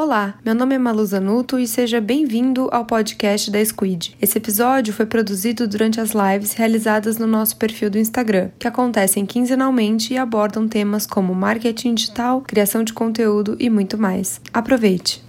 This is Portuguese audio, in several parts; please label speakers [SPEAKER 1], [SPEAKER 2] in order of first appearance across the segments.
[SPEAKER 1] Olá, meu nome é Malu Zanuto e seja bem-vindo ao podcast da Squid. Esse episódio foi produzido durante as lives realizadas no nosso perfil do Instagram, que acontecem quinzenalmente e abordam temas como marketing digital, criação de conteúdo e muito mais. Aproveite!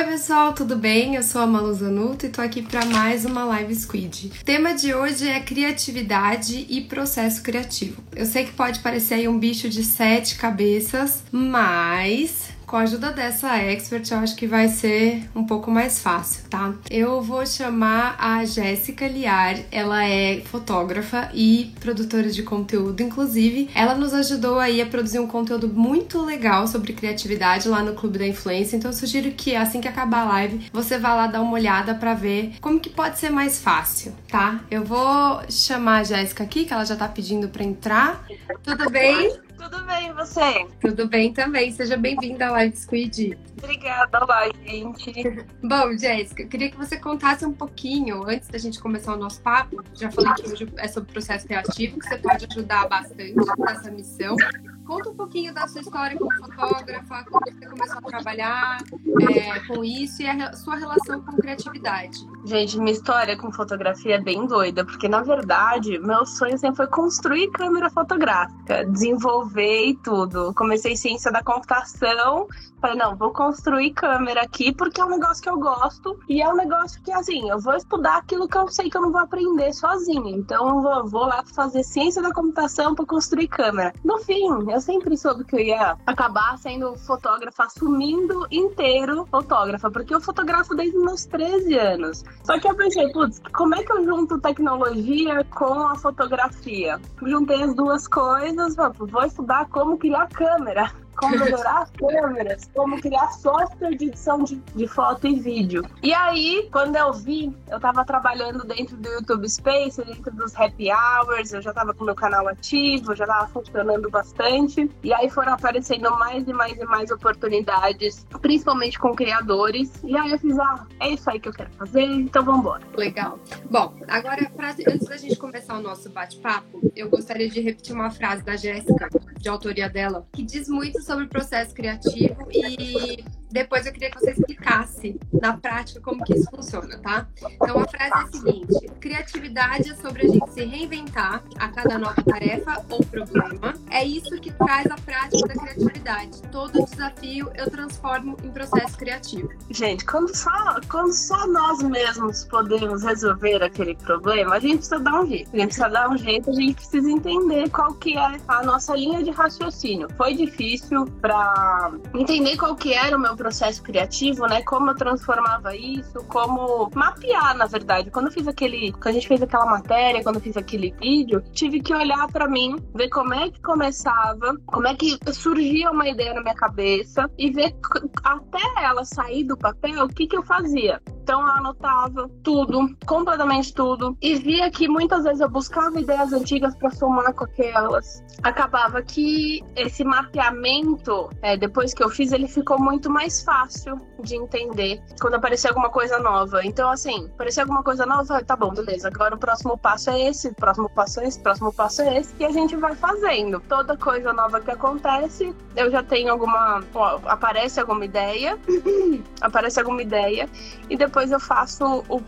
[SPEAKER 1] Oi pessoal, tudo bem? Eu sou a Malu Zanuto e tô aqui para mais uma Live Squid. O tema de hoje é criatividade e processo criativo. Eu sei que pode parecer aí um bicho de sete cabeças, mas com a ajuda dessa expert, eu acho que vai ser um pouco mais fácil, tá? Eu vou chamar a Jéssica Liar, ela é fotógrafa e produtora de conteúdo, inclusive. Ela nos ajudou aí a produzir um conteúdo muito legal sobre criatividade lá no Clube da Influência, então eu sugiro que assim que acabar a live, você vá lá dar uma olhada para ver como que pode ser mais fácil, tá? Eu vou chamar a Jéssica aqui, que ela já tá pedindo para entrar. Tudo bem?
[SPEAKER 2] Tudo bem, você?
[SPEAKER 1] Tudo bem também. Seja bem-vinda à Live Squid.
[SPEAKER 2] Obrigada, olá, gente.
[SPEAKER 1] Bom, Jéssica, eu queria que você contasse um pouquinho, antes da gente começar o nosso papo, já falei que hoje é sobre processo criativo, que você pode ajudar bastante nessa missão. Conta um pouquinho da sua história como fotógrafa, como você começou a trabalhar é, com isso e a sua relação com criatividade.
[SPEAKER 2] Gente, minha história com fotografia é bem doida, porque na verdade, meu sonho sempre foi construir câmera fotográfica, desenvolver e tudo. Comecei ciência da computação, falei, não, vou construir câmera aqui porque é um negócio que eu gosto e é um negócio que, assim, eu vou estudar aquilo que eu sei que eu não vou aprender sozinha. Então, eu vou, lá fazer ciência da computação para construir câmera. No fim, eu eu sempre soube que eu ia acabar sendo fotógrafa, assumindo inteiro fotógrafa, porque eu fotografo desde meus 13 anos. Só que eu pensei, putz, como é que eu junto tecnologia com a fotografia? Juntei as duas coisas, vou estudar como criar câmera como melhorar as câmeras, como criar software de edição de, de, foto e vídeo. E aí, quando eu vi, eu tava trabalhando dentro do YouTube Space, dentro dos happy hours, eu já tava com meu canal ativo, já tava funcionando bastante. E aí foram aparecendo mais e mais e mais oportunidades, principalmente com criadores. E aí eu fiz, ah, é isso aí que eu quero fazer, então vamos embora.
[SPEAKER 1] Legal. Bom, agora, pra, antes da gente começar o nosso bate-papo, eu gostaria de repetir uma frase da Jéssica, de autoria dela, que diz muito sobre o processo criativo e depois eu queria que você explicasse na prática como que isso funciona, tá? Então a frase é a seguinte: criatividade é sobre a gente se reinventar a cada nova tarefa ou problema. É isso que traz a prática da criatividade. Todo desafio eu transformo em processo criativo.
[SPEAKER 2] Gente, quando só, quando só nós mesmos podemos resolver aquele problema, a gente precisa dar um jeito. A gente precisa dar um jeito, a gente precisa entender qual que é a nossa linha de raciocínio. Foi difícil para entender qual que era o meu processo criativo, né? Como eu transformava isso, como mapear, na verdade. Quando eu fiz aquele, quando a gente fez aquela matéria, quando eu fiz aquele vídeo, tive que olhar para mim, ver como é que começava, como é que surgia uma ideia na minha cabeça e ver até ela sair do papel, o que que eu fazia. Então eu anotava tudo, completamente tudo, e via que muitas vezes eu buscava ideias antigas para somar com aquelas. Acabava que esse mapeamento, é, depois que eu fiz, ele ficou muito mais fácil de entender quando aparecer alguma coisa nova. Então, assim, aparecer alguma coisa nova, tá bom, beleza. Agora o próximo passo é esse, o próximo passo é esse, o próximo passo é esse, e a gente vai fazendo. Toda coisa nova que acontece, eu já tenho alguma. Ó, aparece alguma ideia, aparece alguma ideia, e depois eu faço o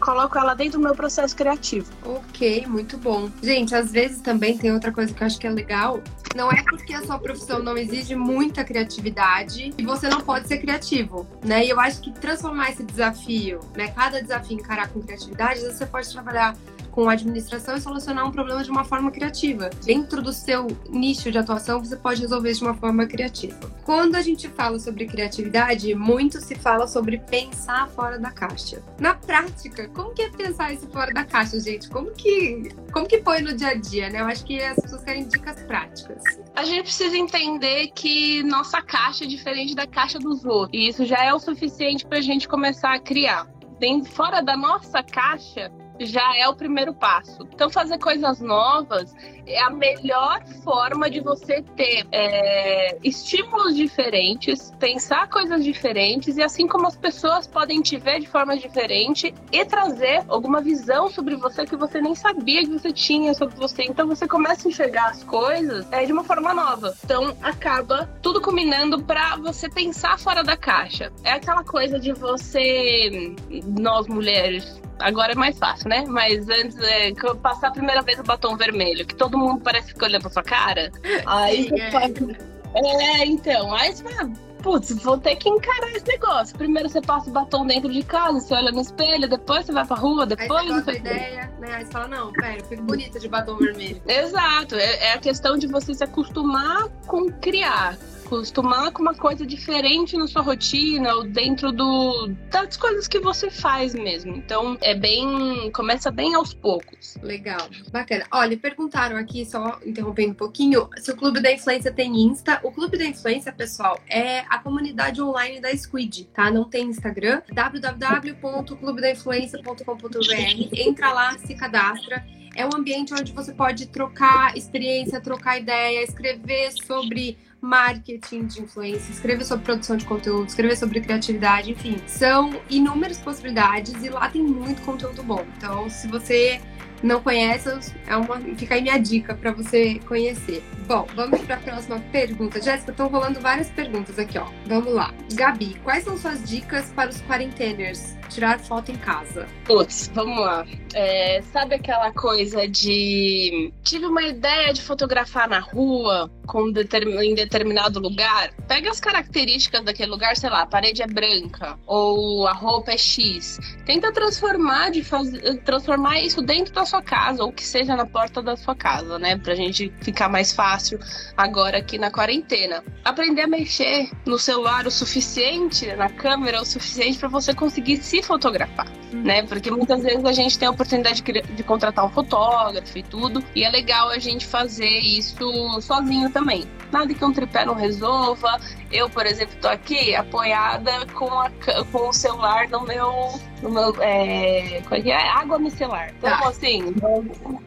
[SPEAKER 2] coloco ela dentro do meu processo criativo.
[SPEAKER 1] Ok, muito bom. Gente, às vezes também tem outra coisa que eu acho que é legal. Não é porque a sua profissão não exige muita criatividade e você não pode ser criativo, né? E eu acho que transformar esse desafio, né? Cada desafio encarar com criatividade, você pode trabalhar com administração e solucionar um problema de uma forma criativa. Dentro do seu nicho de atuação, você pode resolver de uma forma criativa. Quando a gente fala sobre criatividade, muito se fala sobre pensar fora da caixa. Na prática, como que é pensar isso fora da caixa, gente? Como que, como que põe no dia a dia, né? Eu acho que as pessoas querem dicas práticas.
[SPEAKER 2] A gente precisa entender que nossa caixa é diferente da caixa dos outros. E isso já é o suficiente para a gente começar a criar. Dentro, fora da nossa caixa, já é o primeiro passo. Então, fazer coisas novas é a melhor forma de você ter é, estímulos diferentes, pensar coisas diferentes e assim como as pessoas podem te ver de forma diferente e trazer alguma visão sobre você que você nem sabia que você tinha sobre você. Então você começa a enxergar as coisas é, de uma forma nova. Então acaba tudo combinando para você pensar fora da caixa. É aquela coisa de você, nós mulheres, Agora é mais fácil, né? Mas antes, é, que eu passar a primeira vez o batom vermelho, que todo mundo parece ficar olhando pra sua cara. Aí Sim, é. é, então, aí você fala, putz, vou ter que encarar esse negócio. Primeiro você passa o batom dentro de casa, você olha no espelho, depois você vai pra rua, depois
[SPEAKER 1] aí você ideia, né? Aí você fala, não, pera, eu fico bonita de batom vermelho.
[SPEAKER 2] Exato, é, é a questão de você se acostumar com criar acostumar com uma coisa diferente na sua rotina ou dentro do das coisas que você faz mesmo. Então é bem começa bem aos poucos.
[SPEAKER 1] Legal, bacana. Olha, perguntaram aqui só interrompendo um pouquinho se o Clube da Influência tem Insta. O Clube da Influência, pessoal, é a comunidade online da Squid, tá? Não tem Instagram. www.clubedainfluência.com.br. Entra lá, se cadastra é um ambiente onde você pode trocar experiência, trocar ideia, escrever sobre marketing de influência, escrever sobre produção de conteúdo, escrever sobre criatividade, enfim, são inúmeras possibilidades e lá tem muito conteúdo bom. Então, se você não conhece, é uma, fica aí minha dica para você conhecer. Bom, vamos para a próxima pergunta. Jéssica, estão rolando várias perguntas aqui, ó. Vamos lá. Gabi, quais são suas dicas para os quarenteners? Tirar foto em casa.
[SPEAKER 2] Putz, vamos lá. É, sabe aquela coisa de. Tive uma ideia de fotografar na rua com em determinado lugar. Pega as características daquele lugar, sei lá, a parede é branca ou a roupa é X. Tenta transformar, de faz... transformar isso dentro da sua casa, ou que seja na porta da sua casa, né? Pra gente ficar mais fácil agora aqui na quarentena. Aprender a mexer no celular o suficiente, na câmera o suficiente para você conseguir se fotografar, uhum. né? Porque muitas vezes a gente tem a oportunidade de, de contratar um fotógrafo e tudo, e é legal a gente fazer isso sozinho também. Nada que um tripé não resolva. Eu, por exemplo, tô aqui apoiada com, a, com o celular no meu meu, é, é, é? água micelar. Então, tá. assim,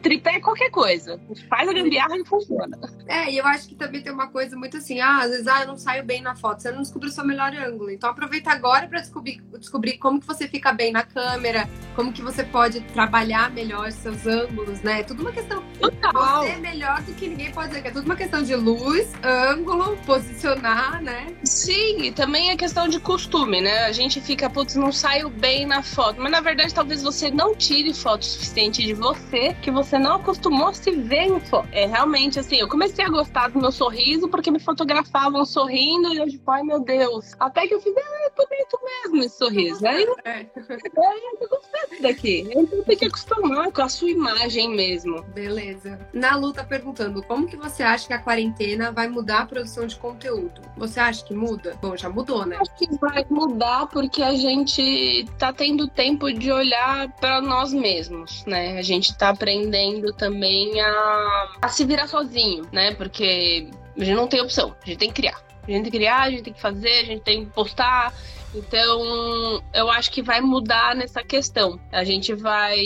[SPEAKER 2] tripé é qualquer coisa. Faz a gambiarra e funciona.
[SPEAKER 1] É, e eu acho que também tem uma coisa muito assim, ah, às vezes ah, eu não saio bem na foto, você não descobriu o seu melhor ângulo. Então aproveita agora para descobrir, descobrir como que você fica bem na câmera, como que você pode trabalhar melhor seus ângulos, né? É tudo uma questão. Total. Você é melhor do que ninguém pode dizer, que é tudo uma questão de luz, ângulo, posicionar, né?
[SPEAKER 2] Sim, e também é questão de costume, né? A gente fica, putz, não saio bem na foto. Mas na verdade, talvez você não tire foto suficiente de você, que você não acostumou a se ver em foto. É realmente assim, eu comecei a gostar do meu sorriso porque me fotografavam sorrindo e eu, tipo, ai meu Deus. Até que eu fiz, ah, é bonito mesmo esse sorriso. Aí, é. aí eu gostei daqui. Então tem que acostumar com a sua imagem mesmo.
[SPEAKER 1] Beleza. Na luta perguntando, como que você acha que a quarentena vai mudar a produção de conteúdo? Você acha que muda? Bom, já mudou, né?
[SPEAKER 2] Acho que vai mudar porque a gente tá tendo tendo tempo de olhar para nós mesmos, né? A gente tá aprendendo também a, a se virar sozinho, né? Porque a gente não tem opção, a gente tem que criar. A gente tem que criar, a gente tem que fazer, a gente tem que postar, então, eu acho que vai mudar nessa questão. A gente vai,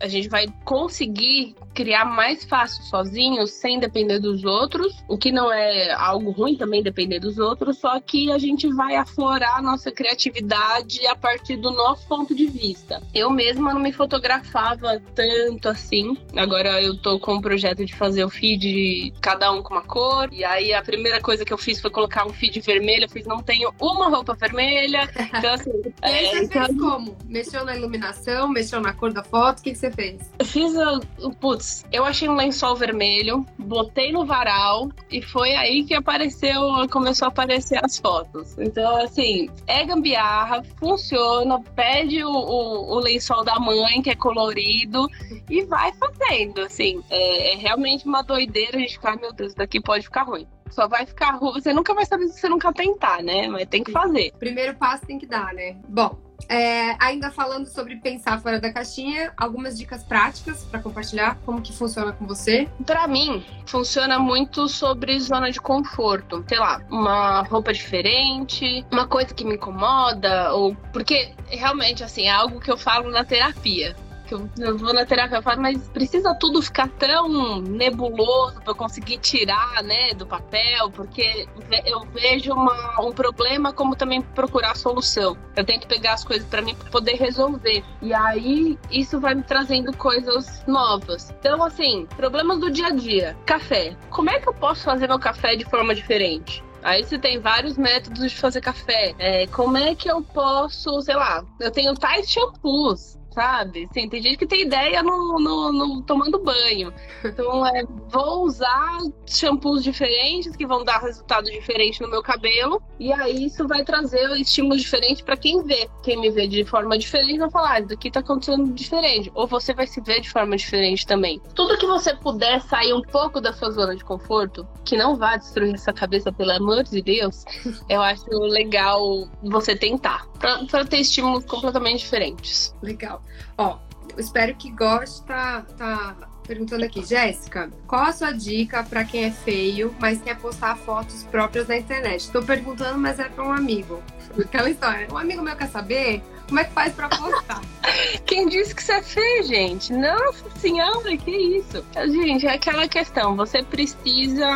[SPEAKER 2] a gente vai conseguir criar mais fácil sozinho, sem depender dos outros, o que não é algo ruim também depender dos outros, só que a gente vai aflorar a nossa criatividade a partir do nosso ponto de vista. Eu mesma não me fotografava tanto assim. Agora eu tô com o projeto de fazer o feed cada um com uma cor. E aí a primeira coisa que eu fiz foi colocar um feed vermelho. Eu fiz não tenho uma roupa vermelha, então, assim,
[SPEAKER 1] e aí você então... fez como? Mexeu na iluminação, mexeu na cor da foto? O que, que você fez?
[SPEAKER 2] Eu fiz o. Putz, eu achei um lençol vermelho, botei no varal e foi aí que apareceu, começou a aparecer as fotos. Então, assim, é gambiarra, funciona, pede o, o, o lençol da mãe, que é colorido, e vai fazendo, assim. É, é realmente uma doideira a gente ficar, meu Deus, daqui pode ficar ruim. Só vai ficar ruim. Você nunca vai saber se você nunca tentar, né? Mas tem que fazer.
[SPEAKER 1] Primeiro passo tem que dar, né? Bom, é, ainda falando sobre pensar fora da caixinha, algumas dicas práticas para compartilhar como que funciona com você.
[SPEAKER 2] Para mim, funciona muito sobre zona de conforto. Sei lá, uma roupa diferente, uma coisa que me incomoda ou porque realmente assim, é algo que eu falo na terapia que eu, vou na terapia, eu falo, mas precisa tudo ficar tão nebuloso para eu conseguir tirar, né, do papel, porque eu vejo uma, um problema como também procurar solução. Eu tenho que pegar as coisas para mim para poder resolver. E aí isso vai me trazendo coisas novas. Então, assim, problemas do dia a dia. Café. Como é que eu posso fazer meu café de forma diferente? Aí você tem vários métodos de fazer café. É, como é que eu posso, sei lá, eu tenho tais shampoos sabe? Sim, tem gente que tem ideia no, no, no, tomando banho. Então, é, vou usar shampoos diferentes que vão dar resultado diferente no meu cabelo. E aí isso vai trazer estímulos diferentes para quem vê. Quem me vê de forma diferente vai falar, ah, isso aqui tá acontecendo diferente. Ou você vai se ver de forma diferente também. Tudo que você puder sair um pouco da sua zona de conforto, que não vá destruir essa cabeça, pelo amor de Deus, eu acho legal você tentar. Para ter estímulos completamente diferentes.
[SPEAKER 1] Legal. Ó, espero que goste. Tá, tá perguntando aqui, Jéssica, qual a sua dica para quem é feio, mas quer postar fotos próprias na internet? Estou perguntando, mas é para um amigo. Aquela história. Um amigo meu quer saber como é que faz para postar.
[SPEAKER 2] Quem disse que você é feio, gente? Nossa senhora, que isso? Gente, é aquela questão. Você precisa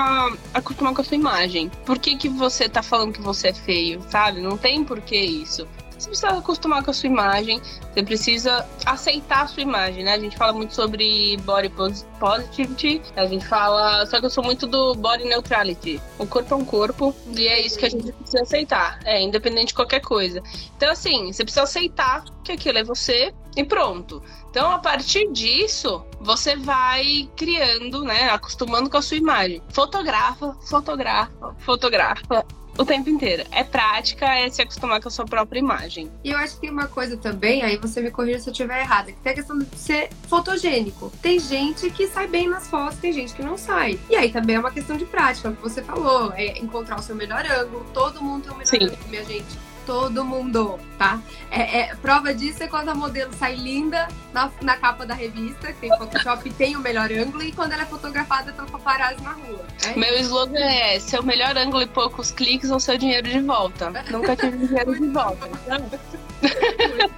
[SPEAKER 2] acostumar com a sua imagem. Por que, que você tá falando que você é feio, sabe? Não tem por que isso. Você precisa acostumar com a sua imagem, você precisa aceitar a sua imagem, né? A gente fala muito sobre body positivity, a gente fala. Só que eu sou muito do body neutrality. O corpo é um corpo e é isso que a gente precisa aceitar, é, independente de qualquer coisa. Então, assim, você precisa aceitar que aquilo é você e pronto. Então, a partir disso, você vai criando, né? Acostumando com a sua imagem. Fotografa, fotografa, fotografa o tempo inteiro. É prática, é se acostumar com a sua própria imagem.
[SPEAKER 1] E eu acho que tem uma coisa também, aí você me corrija se eu estiver errada, que tem a questão de ser fotogênico. Tem gente que sai bem nas fotos, tem gente que não sai. E aí também é uma questão de prática, o que você falou, é encontrar o seu melhor ângulo. Todo mundo tem o melhor Sim. ângulo, minha gente todo mundo, tá? É, é, prova disso é quando a modelo sai linda na, na capa da revista, que tem Photoshop tem o melhor ângulo, e quando ela é fotografada pelo paparazzi na rua.
[SPEAKER 2] É Meu slogan é seu melhor ângulo e poucos cliques ou seu dinheiro de volta. Nunca tive dinheiro de volta.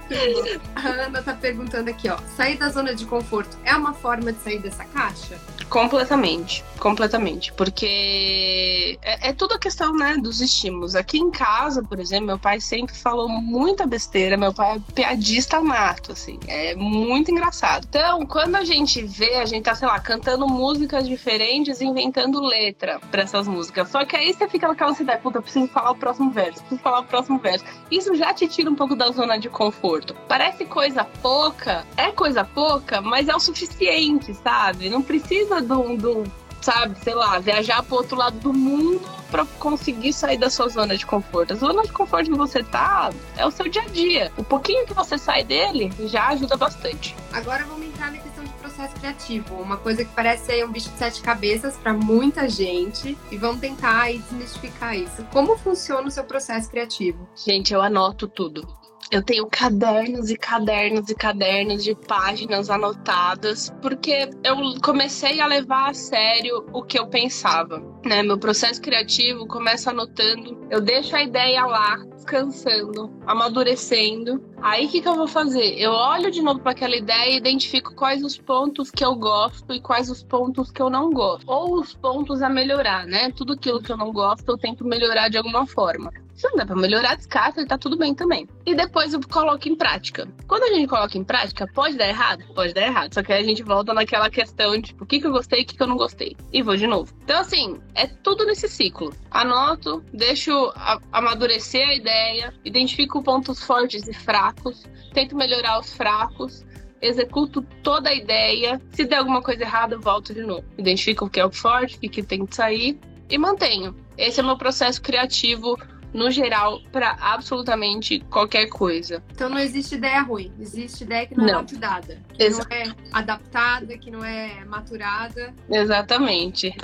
[SPEAKER 1] a Ana tá perguntando aqui, ó. Sair da zona de conforto é uma forma de sair dessa caixa?
[SPEAKER 2] Completamente, completamente. Porque é, é tudo a questão, né, dos estímulos. Aqui em casa, por exemplo, meu pai sempre falou muita besteira. Meu pai é piadista nato, assim. É muito engraçado. Então, quando a gente vê, a gente tá, sei lá, cantando músicas diferentes, inventando letra para essas músicas. Só que aí você fica naquela cidade, puta, preciso falar o próximo verso, preciso falar o próximo verso. Isso já te tira um pouco da zona de conforto. Parece coisa pouca, é coisa pouca, mas é o suficiente, sabe? Não precisa do, do sabe, sei lá, viajar pro outro lado do mundo para conseguir sair da sua zona de conforto. A zona de conforto que você tá é o seu dia a dia. O pouquinho que você sai dele já ajuda bastante.
[SPEAKER 1] Agora vamos entrar na questão de processo criativo, uma coisa que parece aí um bicho de sete cabeças para muita gente e vamos tentar aí desmistificar isso. Como funciona o seu processo criativo?
[SPEAKER 2] Gente, eu anoto tudo. Eu tenho cadernos e cadernos e cadernos de páginas anotadas, porque eu comecei a levar a sério o que eu pensava. Né? Meu processo criativo começa anotando, eu deixo a ideia lá, descansando, amadurecendo. Aí o que, que eu vou fazer? Eu olho de novo para aquela ideia e identifico quais os pontos que eu gosto e quais os pontos que eu não gosto. Ou os pontos a melhorar, né? Tudo aquilo que eu não gosto, eu tento melhorar de alguma forma. Se não dá pra melhorar, descarta e tá tudo bem também. E depois eu coloco em prática. Quando a gente coloca em prática, pode dar errado? Pode dar errado. Só que aí a gente volta naquela questão de tipo, o que, que eu gostei o que, que eu não gostei. E vou de novo. Então, assim, é tudo nesse ciclo. Anoto, deixo amadurecer a ideia, identifico pontos fortes e fracos, tento melhorar os fracos, executo toda a ideia. Se der alguma coisa errada, eu volto de novo. Identifico o que é o forte, o que tem que sair e mantenho. Esse é o meu processo criativo no geral, para absolutamente qualquer coisa.
[SPEAKER 1] Então não existe ideia ruim, existe ideia que não, é não. é lapidada, que Exato. não é adaptada, que não é maturada.
[SPEAKER 2] Exatamente.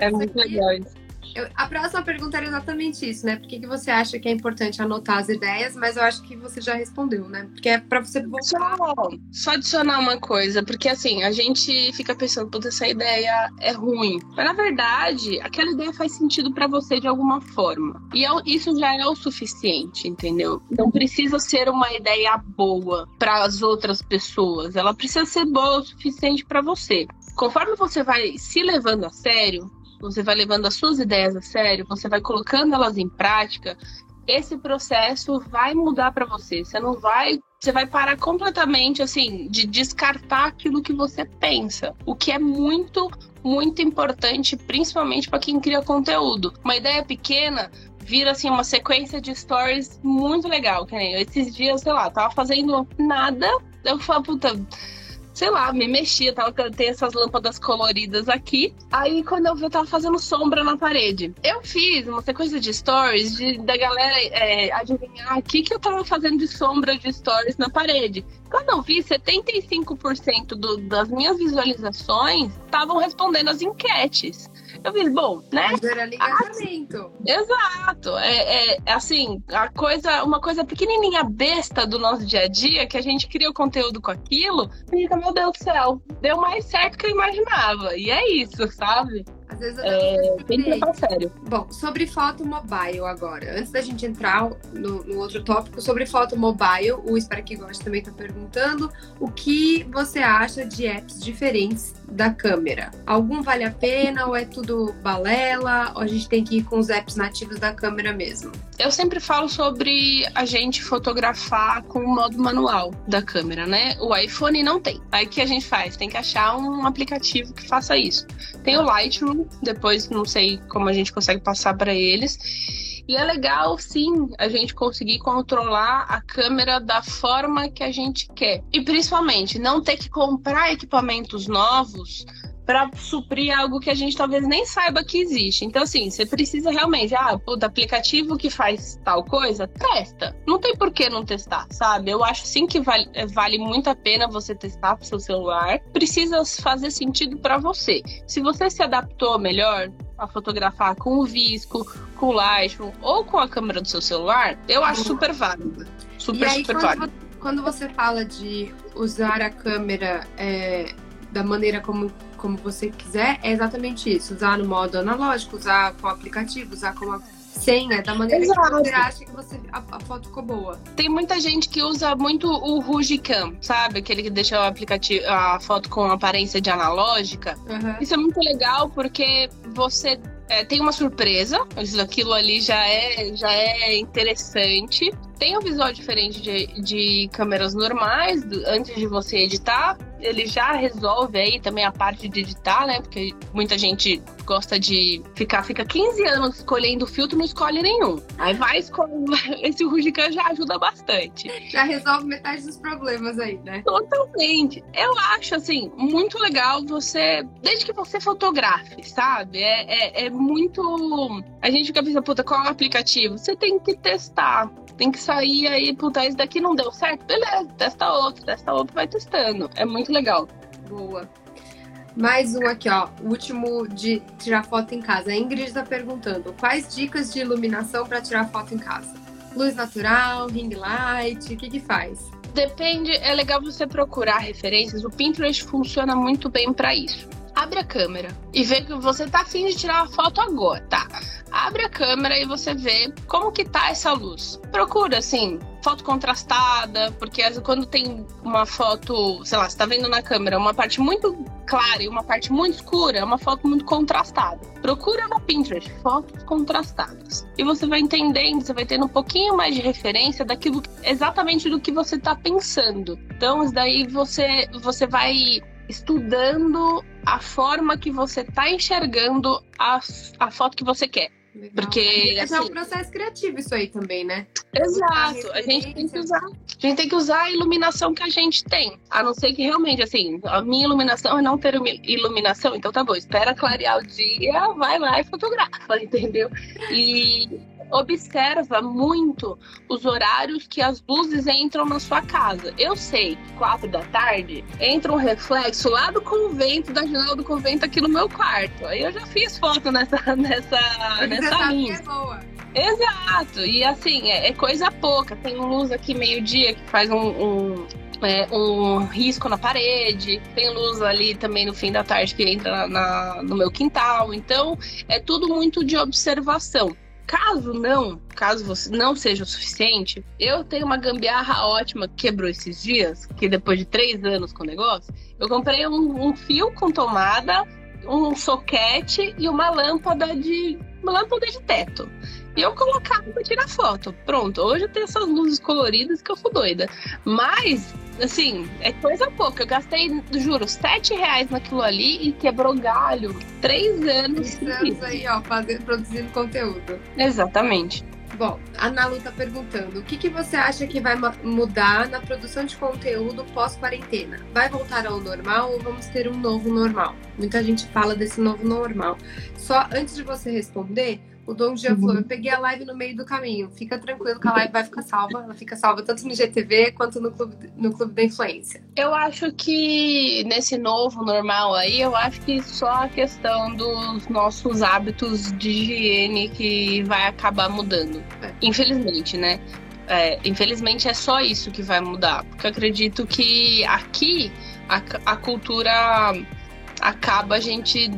[SPEAKER 2] é muito legal isso.
[SPEAKER 1] Eu, a próxima pergunta era exatamente isso, né? Por que, que você acha que é importante anotar as ideias? Mas eu acho que você já respondeu, né? Porque é pra você voltar.
[SPEAKER 2] Só, só adicionar uma coisa, porque assim, a gente fica pensando, puta, essa ideia é ruim. Mas na verdade, aquela ideia faz sentido para você de alguma forma. E é, isso já é o suficiente, entendeu? Não precisa ser uma ideia boa para as outras pessoas. Ela precisa ser boa o suficiente para você. Conforme você vai se levando a sério, você vai levando as suas ideias a sério, você vai colocando elas em prática, esse processo vai mudar para você. Você não vai, você vai parar completamente assim de descartar aquilo que você pensa, o que é muito muito importante, principalmente para quem cria conteúdo. Uma ideia pequena vira assim uma sequência de stories muito legal, que nem eu, esses dias, sei lá, tava fazendo nada, eu falo, puta, sei lá, me mexia, tava, tem essas lâmpadas coloridas aqui. Aí quando eu vi, eu tava fazendo sombra na parede. Eu fiz uma sequência de stories de, da galera é, adivinhar o que, que eu tava fazendo de sombra de stories na parede. Quando eu vi, 75% do, das minhas visualizações estavam respondendo as enquetes. Eu fiz, bom, né?
[SPEAKER 1] Mas era engajamento.
[SPEAKER 2] exato. É, é, assim, a coisa, uma coisa pequenininha besta do nosso dia a dia, que a gente cria o conteúdo com aquilo, fica, meu Deus do céu, deu mais certo que eu imaginava. E é isso, sabe?
[SPEAKER 1] Às vezes eu
[SPEAKER 2] É, tem que levar sério.
[SPEAKER 1] Bom, sobre foto mobile agora. Antes da gente entrar no, no outro tópico, sobre foto mobile, o Espero que Goste também está perguntando o que você acha de apps diferentes da câmera. Algum vale a pena ou é tudo balela? Ou a gente tem que ir com os apps nativos da câmera mesmo?
[SPEAKER 2] Eu sempre falo sobre a gente fotografar com o modo manual da câmera, né? O iPhone não tem. Aí o que a gente faz? Tem que achar um aplicativo que faça isso. Tem o Lightroom, depois não sei como a gente consegue passar para eles. E é legal, sim, a gente conseguir controlar a câmera da forma que a gente quer. E principalmente, não ter que comprar equipamentos novos para suprir algo que a gente talvez nem saiba que existe. Então, assim, você precisa realmente, ah, puta, aplicativo que faz tal coisa, testa. Não tem por que não testar, sabe? Eu acho sim que vale, vale muito a pena você testar pro seu celular. Precisa fazer sentido para você. Se você se adaptou melhor, a fotografar com o Visco, com o Lightroom ou com a câmera do seu celular, eu acho super válido. Super,
[SPEAKER 1] e aí,
[SPEAKER 2] super
[SPEAKER 1] quando,
[SPEAKER 2] válido.
[SPEAKER 1] quando você fala de usar a câmera é, da maneira como, como você quiser, é exatamente isso. Usar no modo analógico, usar com o aplicativo, usar com a senha, da maneira
[SPEAKER 2] Exato.
[SPEAKER 1] que você acha que você, a, a foto ficou boa.
[SPEAKER 2] Tem muita gente que usa muito o Rugicam, sabe? Aquele que deixa o aplicativo, a foto com aparência de analógica.
[SPEAKER 1] Uhum.
[SPEAKER 2] Isso é muito legal porque você é, tem uma surpresa, isso- aquilo ali já é, já é interessante. Tem um visual diferente de, de câmeras normais, do- antes de você editar. Ele já resolve aí também a parte de editar, né? Porque muita gente gosta de ficar, fica 15 anos escolhendo filtro, não escolhe nenhum. Aí vai escolher. Esse Rugicam já ajuda bastante.
[SPEAKER 1] Já resolve metade dos problemas aí, né?
[SPEAKER 2] Totalmente. Eu acho, assim, muito legal você. Desde que você fotografe, sabe? É, é, é muito. A gente fica pensando, puta, qual é o aplicativo? Você tem que testar. Tem que sair aí, puta, esse daqui não deu certo? Beleza, testa outro, testa outro, vai testando. É muito legal.
[SPEAKER 1] Boa. Mais um aqui, ó. O último de tirar foto em casa. A Ingrid está perguntando: quais dicas de iluminação para tirar foto em casa? Luz natural, ring light, o que que faz?
[SPEAKER 2] Depende, é legal você procurar referências. O Pinterest funciona muito bem pra isso. Abre a câmera e vê que você tá afim de tirar uma foto agora, tá? Abre a câmera e você vê como que tá essa luz. Procura, assim, foto contrastada, porque quando tem uma foto, sei lá, você tá vendo na câmera uma parte muito clara e uma parte muito escura, é uma foto muito contrastada. Procura no Pinterest fotos contrastadas. E você vai entendendo, você vai tendo um pouquinho mais de referência daquilo exatamente do que você tá pensando. Então, isso daí você você vai estudando a forma que você tá enxergando a, a foto que você quer.
[SPEAKER 1] Legal.
[SPEAKER 2] Porque,
[SPEAKER 1] Mas é um
[SPEAKER 2] assim-
[SPEAKER 1] processo criativo isso aí também, né?
[SPEAKER 2] Exato. A gente tem que usar, a gente tem que usar a iluminação que a gente tem. A não ser que realmente, assim, a minha iluminação é não ter ilumi- iluminação, então tá bom, espera clarear o dia, vai lá e fotografa, entendeu? E observa muito os horários que as luzes entram na sua casa. Eu sei que quatro da tarde entra um reflexo lá do convento, da janela do convento aqui no meu quarto. Aí eu já fiz foto nessa, nessa, nessa linha. É boa. Exato, e assim, é, é, coisa pouca. Tem luz aqui meio-dia que faz um, um, é, um risco na parede, tem luz ali também no fim da tarde que entra na, na, no meu quintal. Então, é tudo muito de observação. Caso não, caso você não seja o suficiente, eu tenho uma gambiarra ótima que quebrou esses dias, que depois de três anos com o negócio, eu comprei um, um fio com tomada, um soquete e uma lâmpada de uma lâmpada de teto. E eu colocava pra tirar foto. Pronto, hoje eu tenho essas luzes coloridas que eu sou doida. Mas, assim, é coisa pouca. Eu gastei, juro, sete reais naquilo ali e quebrou galho. Três anos.
[SPEAKER 1] Três anos aí, ó, fazendo, produzindo conteúdo.
[SPEAKER 2] Exatamente.
[SPEAKER 1] Bom, a Nalu tá perguntando: o que, que você acha que vai mudar na produção de conteúdo pós-quarentena? Vai voltar ao normal ou vamos ter um novo normal? Muita gente fala desse novo normal. Só antes de você responder, o Dom Jean uhum. falou: eu peguei a live no meio do caminho. Fica tranquilo que a live vai ficar salva. Ela fica salva tanto no GTV quanto no Clube, no clube da Influência.
[SPEAKER 2] Eu acho que nesse novo normal aí, eu acho que só a questão dos nossos hábitos de higiene que vai acabar mudando. É. Infelizmente, né? É, infelizmente é só isso que vai mudar. Porque eu acredito que aqui a, a cultura acaba a gente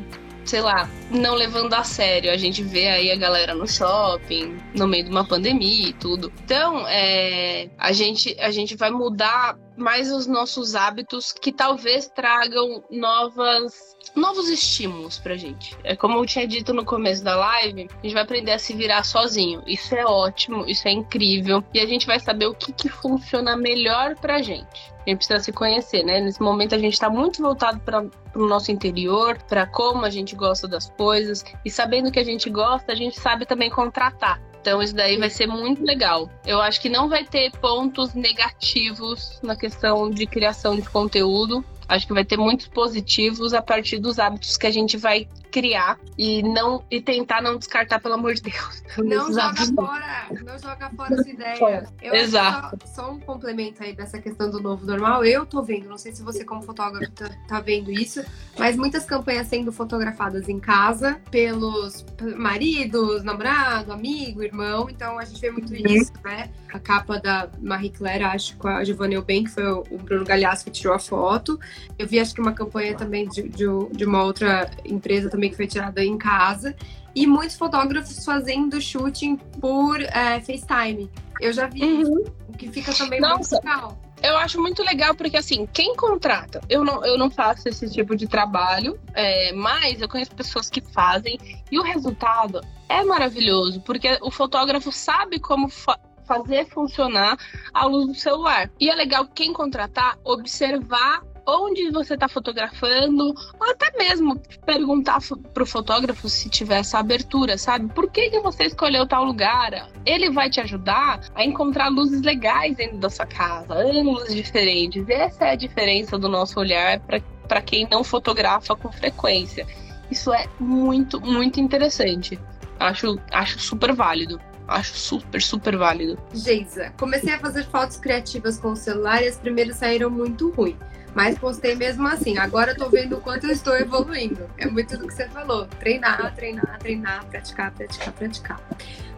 [SPEAKER 2] sei lá, não levando a sério. A gente vê aí a galera no shopping, no meio de uma pandemia e tudo. Então, é, a, gente, a gente vai mudar mais os nossos hábitos que talvez tragam novas novos estímulos pra gente. É como eu tinha dito no começo da live, a gente vai aprender a se virar sozinho. Isso é ótimo, isso é incrível e a gente vai saber o que, que funciona melhor pra gente. A gente precisa se conhecer, né? Nesse momento a gente está muito voltado para o nosso interior, para como a gente gosta das coisas e sabendo que a gente gosta, a gente sabe também contratar. Então isso daí vai ser muito legal. Eu acho que não vai ter pontos negativos na questão de criação de conteúdo. Acho que vai ter muitos positivos a partir dos hábitos que a gente vai criar e não e tentar não descartar, pelo amor de Deus.
[SPEAKER 1] Não joga fora, não joga fora essa ideia. Eu
[SPEAKER 2] Exato.
[SPEAKER 1] Só, só, um complemento aí dessa questão do novo normal. Eu tô vendo, não sei se você como fotógrafo tá, tá vendo isso, mas muitas campanhas sendo fotografadas em casa pelos maridos, namorado, amigo, irmão. Então a gente vê muito uhum. isso, né? A capa da Marie Claire, acho, com a Giovanna Eubank, que foi o Bruno Galhaço que tirou a foto. Eu vi, acho que uma campanha também de, de, de uma outra empresa também que foi tirada em casa. E muitos fotógrafos fazendo shooting por é, FaceTime. Eu já vi, uhum. que fica também Nossa. muito legal.
[SPEAKER 2] Eu acho muito legal porque, assim, quem contrata? Eu não, eu não faço esse tipo de trabalho, é, mas eu conheço pessoas que fazem e o resultado é maravilhoso, porque o fotógrafo sabe como fa fazer funcionar a luz do celular. E é legal quem contratar observar onde você está fotografando, ou até mesmo perguntar para o fotógrafo se tiver essa abertura, sabe? Por que, que você escolheu tal lugar? Ele vai te ajudar a encontrar luzes legais dentro da sua casa, ângulos diferentes. Essa é a diferença do nosso olhar para quem não fotografa com frequência. Isso é muito, muito interessante. Acho, acho super válido. Acho super, super válido.
[SPEAKER 1] Geisa, comecei a fazer fotos criativas com o celular e as primeiras saíram muito ruins. Mas postei mesmo assim. Agora eu tô vendo o quanto eu estou evoluindo. É muito do que você falou. Treinar, treinar, treinar, praticar, praticar, praticar.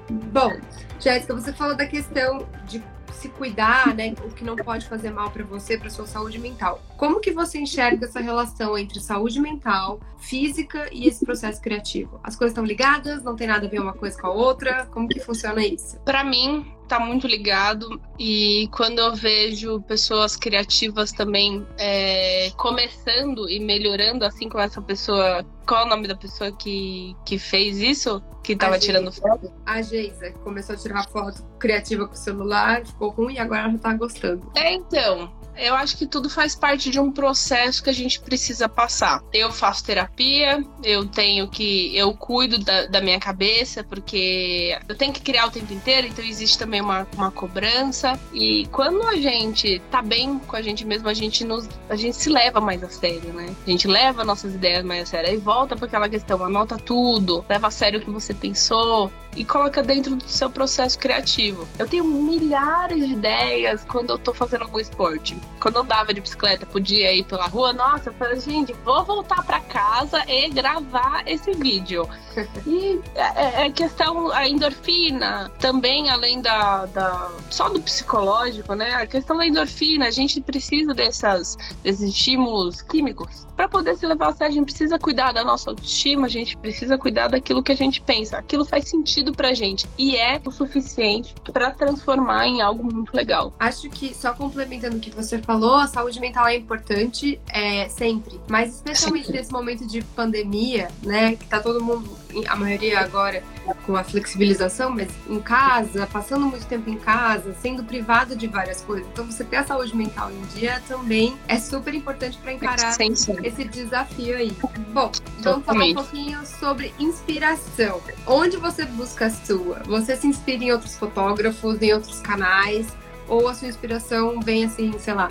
[SPEAKER 1] Bom, Jéssica, você falou da questão de se cuidar, né? O que não pode fazer mal para você, para sua saúde mental. Como que você enxerga essa relação entre saúde mental, física e esse processo criativo? As coisas estão ligadas? Não tem nada a ver uma coisa com a outra? Como que funciona isso?
[SPEAKER 2] Para mim, tá muito ligado e quando eu vejo pessoas criativas também é, começando e melhorando assim como essa pessoa qual é o nome da pessoa que, que fez isso? Que tava tirando foto?
[SPEAKER 1] A Geisa, começou a tirar foto criativa com o celular, ficou ruim e agora ela já tá gostando.
[SPEAKER 2] É, então eu acho que tudo faz parte de um processo que a gente precisa passar. Eu faço terapia, eu tenho que. Eu cuido da, da minha cabeça, porque eu tenho que criar o tempo inteiro, então existe também uma, uma cobrança. E quando a gente tá bem com a gente mesmo, a gente, nos, a gente se leva mais a sério, né? A gente leva nossas ideias mais a sério. Aí volta para aquela questão, anota tudo, leva a sério o que você pensou. e coloca dentro do seu processo criativo. Eu tenho milhares de ideias quando eu tô fazendo algum esporte. Quando eu dava de bicicleta, podia ir pela rua, nossa, eu falei, gente, vou voltar para casa e gravar esse vídeo. e é, é, é, questão, a endorfina, também além da, da. só do psicológico, né? A questão da endorfina, a gente precisa dessas, desses estímulos químicos para poder se levar a sério. A gente precisa cuidar da nossa autoestima, a gente precisa cuidar daquilo que a gente pensa. Aquilo faz sentido pra gente e é o suficiente para transformar em algo muito legal.
[SPEAKER 1] Acho que, só complementando o que você falou, a saúde mental é importante é, sempre, mas especialmente nesse momento de pandemia, né, que tá todo mundo, a maioria agora com a flexibilização, mas em casa, passando muito tempo em casa, sendo privado de várias coisas. Então, você ter a saúde mental em dia também é super importante para encarar sim, sim. esse desafio aí. Bom, vamos falar um pouquinho sobre inspiração. Onde você busca a sua? Você se inspira em outros fotógrafos, em outros canais? Ou a sua inspiração vem assim, sei lá,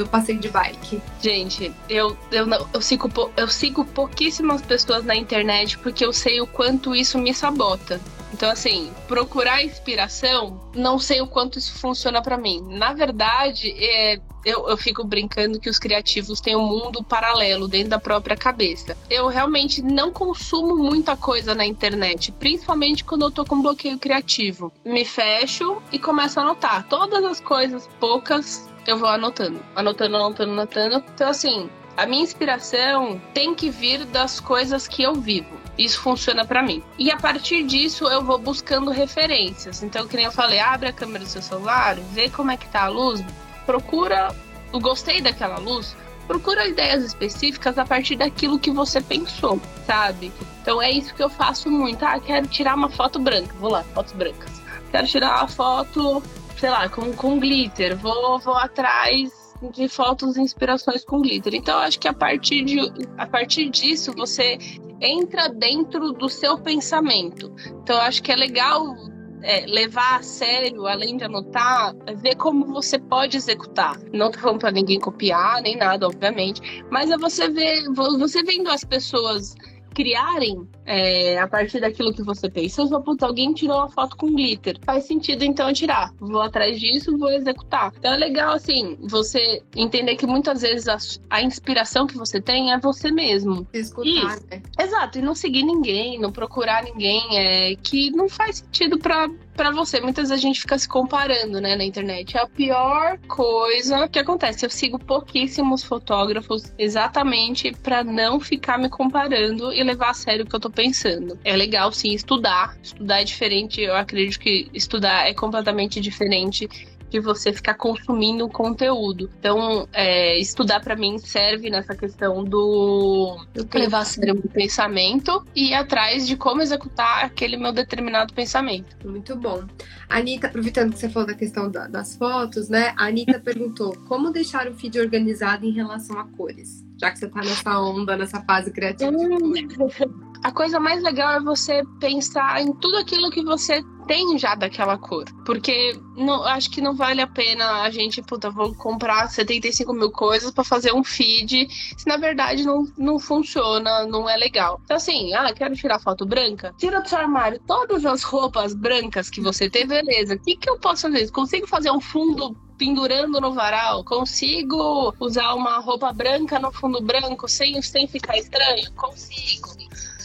[SPEAKER 1] do passeio de bike?
[SPEAKER 2] Gente, eu, eu, não, eu, sigo, eu sigo pouquíssimas pessoas na internet porque eu sei o quanto isso me sabota. Então, assim, procurar inspiração, não sei o quanto isso funciona para mim. Na verdade, é, eu, eu fico brincando que os criativos têm um mundo paralelo dentro da própria cabeça. Eu realmente não consumo muita coisa na internet, principalmente quando eu tô com bloqueio criativo. Me fecho e começo a anotar. Todas as coisas, poucas, eu vou anotando. Anotando, anotando, anotando. Então, assim, a minha inspiração tem que vir das coisas que eu vivo. Isso funciona para mim. E a partir disso eu vou buscando referências. Então, que nem eu falei, abre a câmera do seu celular, vê como é que tá a luz, procura o gostei daquela luz, procura ideias específicas a partir daquilo que você pensou, sabe? Então é isso que eu faço muito. Ah, quero tirar uma foto branca. Vou lá, fotos brancas. Quero tirar uma foto, sei lá, com, com glitter. Vou, vou atrás de fotos e inspirações com glitter. Então, acho que a partir, de, a partir disso você entra dentro do seu pensamento. Então, acho que é legal é, levar a sério, além de anotar, é ver como você pode executar. Não tô falando para ninguém copiar, nem nada, obviamente, mas é você ver, você vendo as pessoas criarem é, a partir daquilo que você pensa. Eu puta, alguém tirou uma foto com glitter. Faz sentido então eu tirar. Vou atrás disso, vou executar. Então é legal, assim, você entender que muitas vezes a, a inspiração que você tem é você mesmo.
[SPEAKER 1] Escutar, né?
[SPEAKER 2] Exato, e não seguir ninguém, não procurar ninguém, é, que não faz sentido para para você. Muitas vezes a gente fica se comparando, né, na internet. É a pior coisa que acontece. Eu sigo pouquíssimos fotógrafos exatamente para não ficar me comparando e levar a sério o que eu tô pensando. É legal sim estudar. Estudar é diferente. Eu acredito que estudar é completamente diferente de você ficar consumindo conteúdo. Então, é, estudar para mim serve nessa questão do levar a sério o pensamento e ir atrás de como executar aquele meu determinado pensamento.
[SPEAKER 1] Muito bom. Anitta, aproveitando que você falou da questão da, das fotos, né? A Anitta perguntou como deixar o feed organizado em relação a cores, já que você tá nessa onda, nessa fase criativa.
[SPEAKER 2] A coisa mais legal é você pensar em tudo aquilo que você tem já daquela cor. Porque não, acho que não vale a pena a gente, puta, vou comprar 75 mil coisas para fazer um feed, se na verdade não, não funciona, não é legal. Então, assim, ah, quero tirar foto branca? Tira do seu armário todas as roupas brancas que você tem, beleza. O que, que eu posso fazer? Consigo fazer um fundo pendurando no varal? Consigo usar uma roupa branca no fundo branco sem, sem ficar estranho? Consigo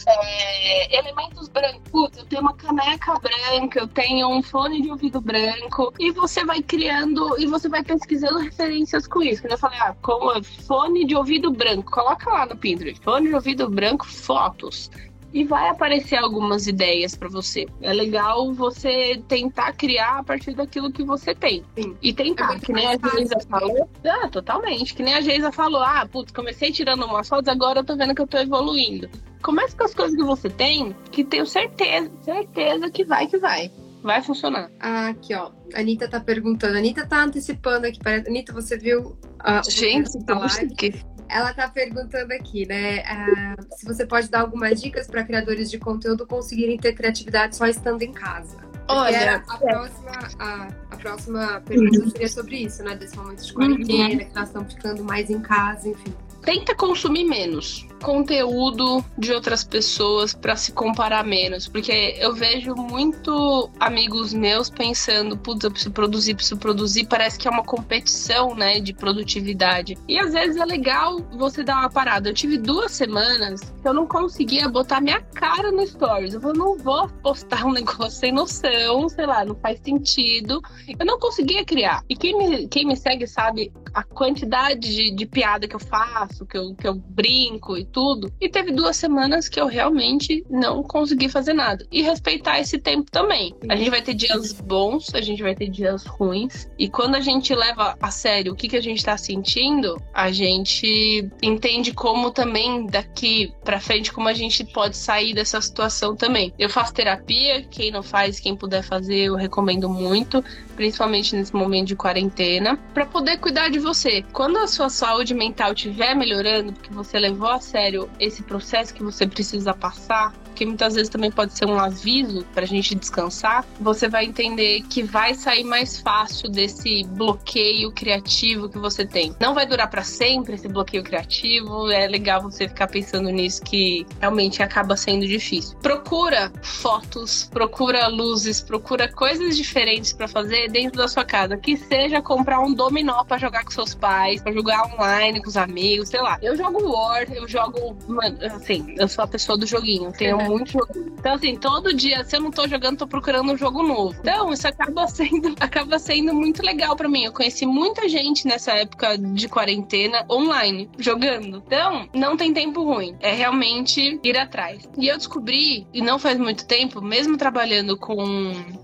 [SPEAKER 2] é, elementos brancos. Eu tenho uma caneca branca, eu tenho um fone de ouvido branco. E você vai criando e você vai pesquisando referências com isso. Eu falei, ah, como fone de ouvido branco. Coloca lá no Pinterest. Fone de ouvido branco, fotos e vai aparecer algumas ideias para você. É legal você tentar criar a partir daquilo que você tem. Sim. E tentar, é que nem a Geisa falou. Ah, totalmente. Que nem a Geisa falou: ah, putz, comecei tirando umas fotos, agora eu tô vendo que eu tô evoluindo. Comece com as coisas que você tem, que tenho certeza, certeza que vai que vai. Vai funcionar.
[SPEAKER 1] Ah, aqui, ó. A Anitta tá perguntando. A Anitta tá antecipando aqui. Anitta, você viu. Uh,
[SPEAKER 2] Gente, tá aqui.
[SPEAKER 1] Ela tá perguntando aqui, né? Uh, se você pode dar algumas dicas para criadores de conteúdo conseguirem ter criatividade só estando em casa. Olha, a próxima, a, a próxima pergunta uhum. seria sobre isso, né? Desse momento de quarentena, uhum. que nós estamos ficando mais em casa, enfim.
[SPEAKER 2] Tenta consumir menos conteúdo de outras pessoas para se comparar menos, porque eu vejo muito amigos meus pensando, putz, eu preciso produzir, preciso produzir, parece que é uma competição, né, de produtividade. E às vezes é legal você dar uma parada. Eu tive duas semanas que eu não conseguia botar minha cara no stories. Eu falei, não vou postar um negócio sem noção, sei lá, não faz sentido. Eu não conseguia criar. E quem me, quem me segue sabe a quantidade de, de piada que eu faço, que eu, que eu brinco e tudo. E teve duas semanas que eu realmente não consegui fazer nada. E respeitar esse tempo também. A gente vai ter dias bons, a gente vai ter dias ruins. E quando a gente leva a sério o que, que a gente tá sentindo, a gente entende como também daqui pra frente, como a gente pode sair dessa situação também. Eu faço terapia, quem não faz, quem puder fazer, eu recomendo muito principalmente nesse momento de quarentena, para poder cuidar de você. Quando a sua saúde mental estiver melhorando, porque você levou a sério esse processo que você precisa passar, que muitas vezes também pode ser um aviso para a gente descansar, você vai entender que vai sair mais fácil desse bloqueio criativo que você tem. Não vai durar para sempre esse bloqueio criativo, é legal você ficar pensando nisso que realmente acaba sendo difícil. Procura fotos, procura luzes, procura coisas diferentes para fazer dentro da sua casa, que seja comprar um dominó para jogar com seus pais, para jogar online com os amigos, sei lá. Eu jogo War, eu jogo, mano, assim, eu sou a pessoa do joguinho, tenho muito jogo. Então, assim, todo dia, se eu não tô jogando, tô procurando um jogo novo. Então, isso acaba sendo, acaba sendo muito legal para mim. Eu conheci muita gente nessa época de quarentena online, jogando. Então, não tem tempo ruim. É realmente ir atrás. E eu descobri, e não faz muito tempo, mesmo trabalhando com,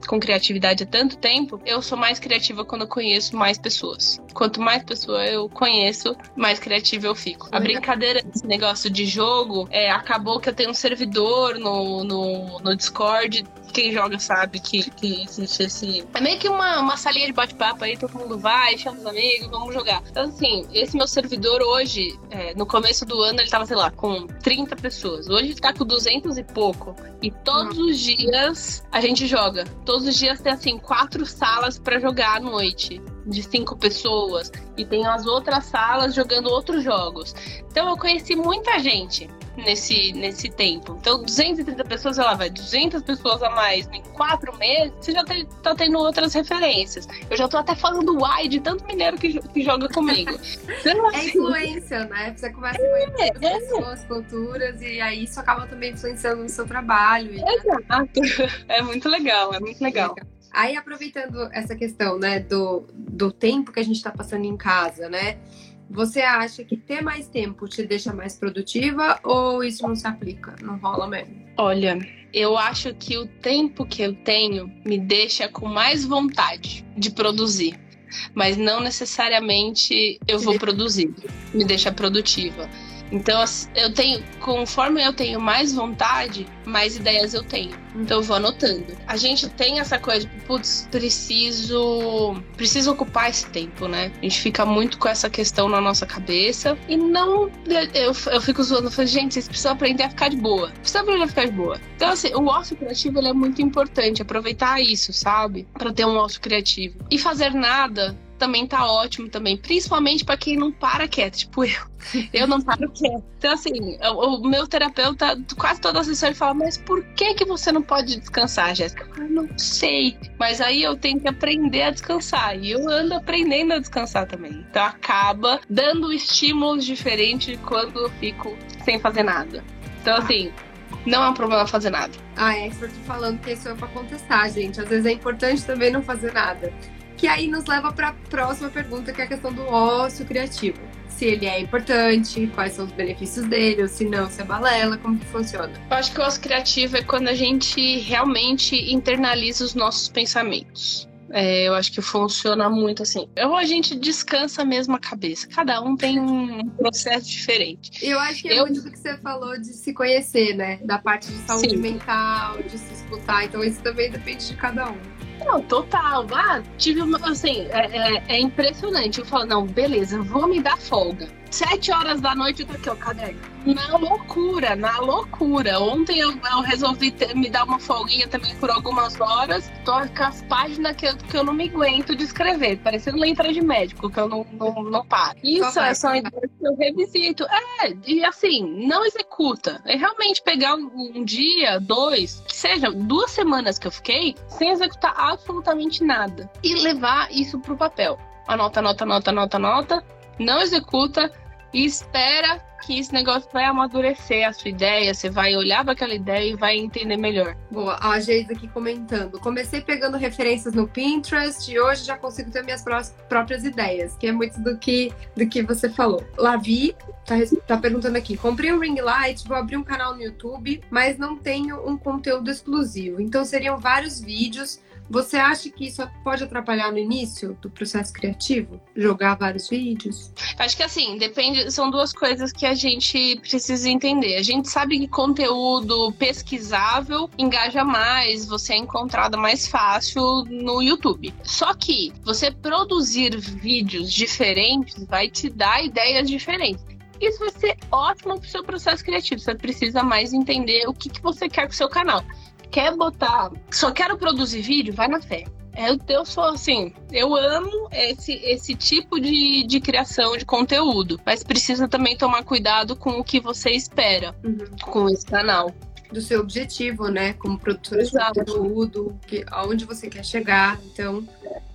[SPEAKER 2] com criatividade há tanto tempo, eu sou mais criativa quando eu conheço mais pessoas. Quanto mais pessoas eu conheço, mais criativa eu fico. A brincadeira desse negócio de jogo é, acabou que eu tenho um servidor no, no, no Discord quem joga sabe que, que existe esse. É meio que uma, uma salinha de bate-papo aí, todo mundo vai, chama os amigos, vamos jogar. Então, assim, esse meu servidor hoje, é, no começo do ano, ele tava, sei lá, com 30 pessoas. Hoje ele tá com 200 e pouco. E todos os dias a gente joga. Todos os dias tem, assim, quatro salas para jogar à noite de cinco pessoas e tem as outras salas jogando outros jogos. Então eu conheci muita gente nesse, nesse tempo. Então, 230 pessoas, ela vai 200 pessoas a mais em quatro meses, você já tem, tá tendo outras referências. Eu já tô até falando why de tanto mineiro que, que joga comigo.
[SPEAKER 1] Então, é assim, influência, né? Você conversa com é, é, pessoas, culturas, e aí isso acaba também influenciando no seu trabalho.
[SPEAKER 2] Né? Exato. É muito legal, é muito legal.
[SPEAKER 1] Aí, aproveitando essa questão, né, do, do tempo que a gente está passando em casa, né? Você acha que ter mais tempo te deixa mais produtiva ou isso não se aplica? Não rola mesmo?
[SPEAKER 2] Olha, eu acho que o tempo que eu tenho me deixa com mais vontade de produzir. Mas não necessariamente eu vou produzir, me deixa produtiva. Então, eu tenho, conforme eu tenho mais vontade, mais ideias eu tenho. Então, eu vou anotando. A gente tem essa coisa, putz, preciso, preciso ocupar esse tempo, né? A gente fica muito com essa questão na nossa cabeça e não. Eu, eu fico zoando, falo, gente, vocês precisam aprender a ficar de boa. Precisam aprender a ficar de boa. Então, assim, o ócio criativo ele é muito importante, aproveitar isso, sabe? Para ter um ócio criativo. E fazer nada também tá ótimo também, principalmente para quem não para quieto, tipo eu. Eu não paro quieto. Então, assim, o, o meu terapeuta, quase toda a sessão, ele fala: Mas por que que você não pode descansar, Jéssica? Eu não sei. Mas aí eu tenho que aprender a descansar. E eu ando aprendendo a descansar também. Então, acaba dando estímulos diferentes quando eu fico sem fazer nada. Então, assim. Não é um problema fazer nada.
[SPEAKER 1] Ah, é, estou falando que isso é pra contestar, gente. Às vezes é importante também não fazer nada. Que aí nos leva para a próxima pergunta, que é a questão do ócio criativo. Se ele é importante, quais são os benefícios dele, ou se não, se é balela, como que funciona?
[SPEAKER 2] Eu acho que o ócio criativo é quando a gente realmente internaliza os nossos pensamentos. É, eu acho que funciona muito assim. Ou a gente descansa mesmo a cabeça. Cada um tem um processo diferente.
[SPEAKER 1] Eu acho que é eu... muito do que você falou de se conhecer, né? Da parte de saúde Sim. mental, de se escutar. Então isso também depende de cada um.
[SPEAKER 2] Não, total. Ah, tive uma. Assim, é, é, é, impressionante. Eu falo, não, beleza, vou me dar folga. Sete horas da noite eu tô aqui, ó, caderno. Na loucura, na loucura. Ontem eu, eu resolvi ter, me dar uma folguinha também por algumas horas. Tô com as páginas que eu, que eu não me aguento de escrever, parecendo letra de médico, que eu não, não, não paro. Isso é só ideias que eu revisito. É, e assim, não executa. É realmente pegar um, um dia, dois, que seja duas semanas que eu fiquei, sem executar absolutamente nada. E levar isso pro papel. Anota, anota, anota, anota, anota. Não executa e espera que esse negócio vai amadurecer a sua ideia, você vai olhar para aquela ideia e vai entender melhor.
[SPEAKER 1] Boa, a Geisa aqui comentando. Comecei pegando referências no Pinterest e hoje já consigo ter minhas próprias ideias, que é muito do que, do que você falou. Lavi tá, tá perguntando aqui: comprei um ring light, vou abrir um canal no YouTube, mas não tenho um conteúdo exclusivo. Então seriam vários vídeos você acha que isso pode atrapalhar no início do processo criativo? Jogar vários vídeos?
[SPEAKER 2] Acho que assim, depende. São duas coisas que a gente precisa entender. A gente sabe que conteúdo pesquisável engaja mais, você é encontrada mais fácil no YouTube. Só que você produzir vídeos diferentes vai te dar ideias diferentes isso vai ser ótimo para o seu processo criativo. Você precisa mais entender o que, que você quer com o seu canal quer botar, só quero produzir vídeo, vai na fé. Eu, eu sou assim, eu amo esse, esse tipo de, de criação de conteúdo, mas precisa também tomar cuidado com o que você espera uhum. com esse canal.
[SPEAKER 1] Do seu objetivo, né? Como produtora Exato. de conteúdo, que, aonde você quer chegar. Então,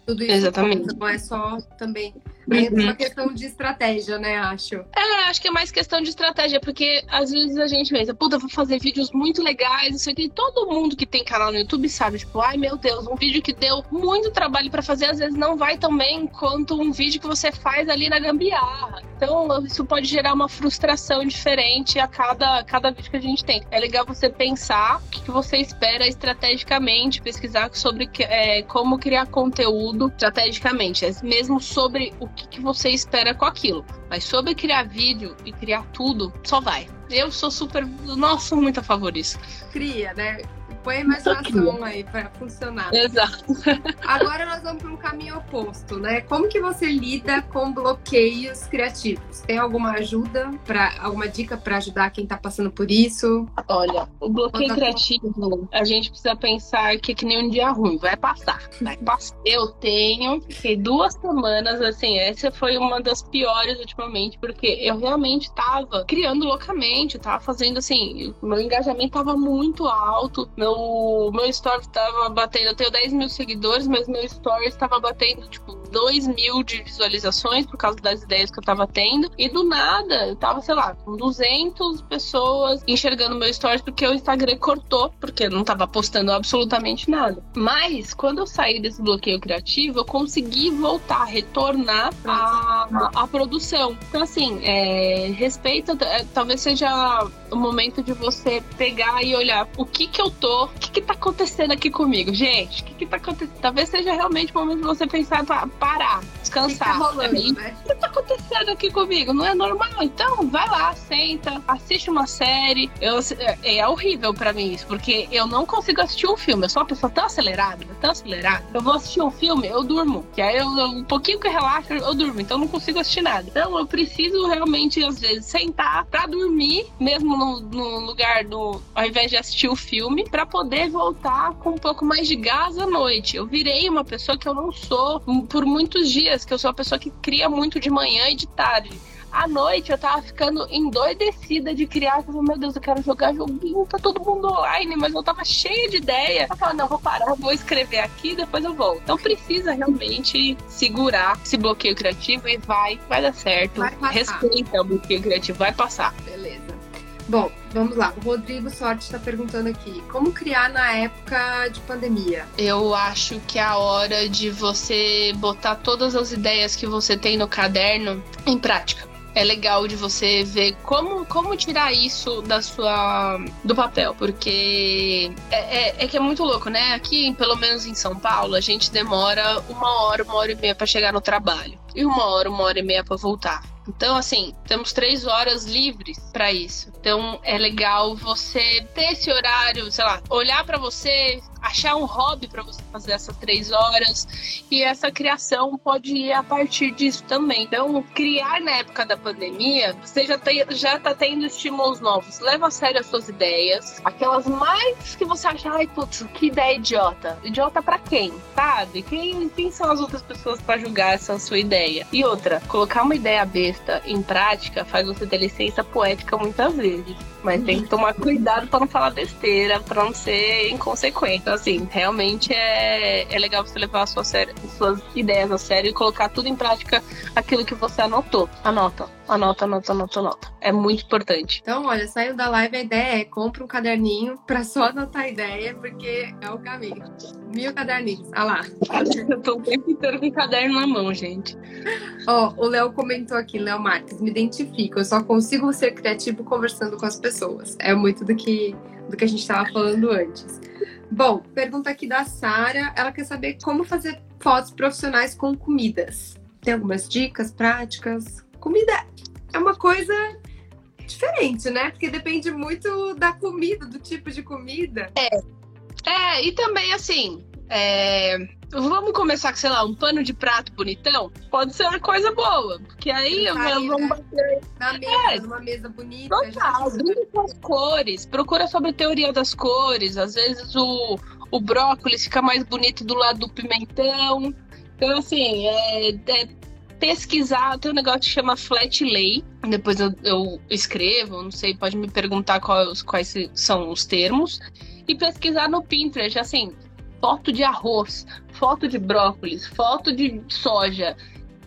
[SPEAKER 1] tudo isso
[SPEAKER 2] Exatamente.
[SPEAKER 1] não é só também é uma questão de estratégia, né, acho.
[SPEAKER 2] É, acho que é mais questão de estratégia, porque às vezes a gente pensa, puta, vou fazer vídeos muito legais, isso aqui. Todo mundo que tem canal no YouTube sabe, tipo, ai meu Deus, um vídeo que deu muito trabalho para fazer, às vezes não vai tão bem quanto um vídeo que você faz ali na gambiarra. Então, isso pode gerar uma frustração diferente a cada, cada vídeo que a gente tem. É legal você pensar o que você espera estrategicamente, pesquisar sobre é, como criar conteúdo estrategicamente, é mesmo sobre o que, que você espera com aquilo. Mas sobre criar vídeo e criar tudo, só vai. Eu sou super. Nossa, muito a favor disso.
[SPEAKER 1] Cria, né? Põe a imaginação aí para funcionar.
[SPEAKER 2] Exato.
[SPEAKER 1] Agora nós vamos para um caminho oposto, né? Como que você lida com bloqueios criativos? Tem alguma ajuda para alguma dica para ajudar quem está passando por isso?
[SPEAKER 2] Olha, o bloqueio criativo, a gente precisa pensar que é que nem um dia ruim, vai passar, vai passar. Eu tenho que duas semanas assim, essa foi uma das piores ultimamente, porque eu realmente estava criando loucamente, estava fazendo assim, meu engajamento estava muito alto, meu o meu story tava batendo, eu tenho 10 mil seguidores, mas meu story estava batendo, tipo, 2 mil de visualizações por causa das ideias que eu tava tendo. E do nada, eu tava, sei lá, com 200 pessoas enxergando meu story porque o Instagram cortou, porque eu não tava postando absolutamente nada. Mas, quando eu saí desse bloqueio criativo, eu consegui voltar, retornar a, a produção. Então, assim, é, respeita, é, talvez seja o momento de você pegar e olhar o que que eu tô, o que que tá acontecendo aqui comigo, gente? O que que tá acontecendo? Talvez seja realmente o momento de você pensar, tá, parar, descansar.
[SPEAKER 1] Rolando, né?
[SPEAKER 2] O que tá acontecendo aqui comigo? Não é normal? Então, vai lá, senta, assiste uma série. Eu, é, é horrível para mim isso, porque eu não consigo assistir um filme. Eu sou uma pessoa tão acelerada, tão acelerada. Eu vou assistir um filme, eu durmo. Que aí eu, um pouquinho que relaxa, eu durmo. Então eu não consigo assistir nada. Então eu preciso realmente, às vezes, sentar pra dormir, mesmo no, no lugar do. ao invés de assistir o filme, para poder voltar com um pouco mais de gás à noite. Eu virei uma pessoa que eu não sou por muitos dias, que eu sou uma pessoa que cria muito de manhã e de tarde. À noite eu tava ficando endoidecida de criar. Eu falei, meu Deus, eu quero jogar joguinho, tá todo mundo online, mas eu tava cheia de ideia. Eu falei, não, vou parar, vou escrever aqui, depois eu volto. Então precisa realmente segurar esse bloqueio criativo e vai, vai dar certo.
[SPEAKER 1] Vai
[SPEAKER 2] Respeita o bloqueio criativo, vai passar.
[SPEAKER 1] Bom, vamos lá. O Rodrigo Sorte está perguntando aqui: como criar na época de pandemia?
[SPEAKER 2] Eu acho que é a hora de você botar todas as ideias que você tem no caderno em prática é legal de você ver como, como tirar isso da sua do papel, porque é, é, é, que é muito louco, né? Aqui, pelo menos em São Paulo, a gente demora uma hora, uma hora e meia para chegar no trabalho. e uma hora, uma hora e meia para voltar. Então, assim, temos três horas livres para isso. Então, é legal você ter esse horário, sei lá, olhar para você, achar um hobby para você fazer essas três horas. E essa criação pode ir a partir disso também. Então, criar na época da pandemia, você já, tem, já tá tendo estímulos novos. Leva a sério as suas ideias. Aquelas mais que você acha, ai, putz, que ideia idiota. Idiota para quem? Sabe? Quem, quem são as outras pessoas para julgar essa sua ideia? E outra, colocar uma ideia besta em prática faz você ter licença poética muitas vezes. Mas tem que tomar cuidado para não falar besteira, para não ser inconsequente. Assim, realmente é, é legal você levar sua série, suas ideias a sério e colocar tudo em prática aquilo que você anotou. Anota, anota, anota, anota, anota. É muito importante.
[SPEAKER 1] Então, olha, saiu da live, a ideia é compra um caderninho para só anotar a ideia, porque é o caminho. Mil caderninhos. Ah lá.
[SPEAKER 2] Eu tô o tempo inteiro com o caderno na mão, gente.
[SPEAKER 1] Ó, oh, o Léo comentou aqui, Léo Marques, me identifico. Eu só consigo ser criativo conversando com as pessoas. É muito do que, do que a gente estava falando antes. Bom, pergunta aqui da Sara. Ela quer saber como fazer fotos profissionais com comidas. Tem algumas dicas práticas? Comida é uma coisa diferente, né? Porque depende muito da comida, do tipo de comida.
[SPEAKER 2] É. É, e também assim, é, vamos começar com, sei lá, um pano de prato bonitão? Pode ser uma coisa boa, porque aí
[SPEAKER 1] Sair, vamos né? bater. Na mesa, é, numa mesa bonita. Total,
[SPEAKER 2] as cores, procura sobre a teoria das cores. Às vezes o, o brócolis fica mais bonito do lado do pimentão. Então, assim, é, é pesquisar, tem um negócio que chama flat lay. Depois eu, eu escrevo, não sei, pode me perguntar quais, quais são os termos. E pesquisar no Pinterest, assim, foto de arroz, foto de brócolis, foto de soja.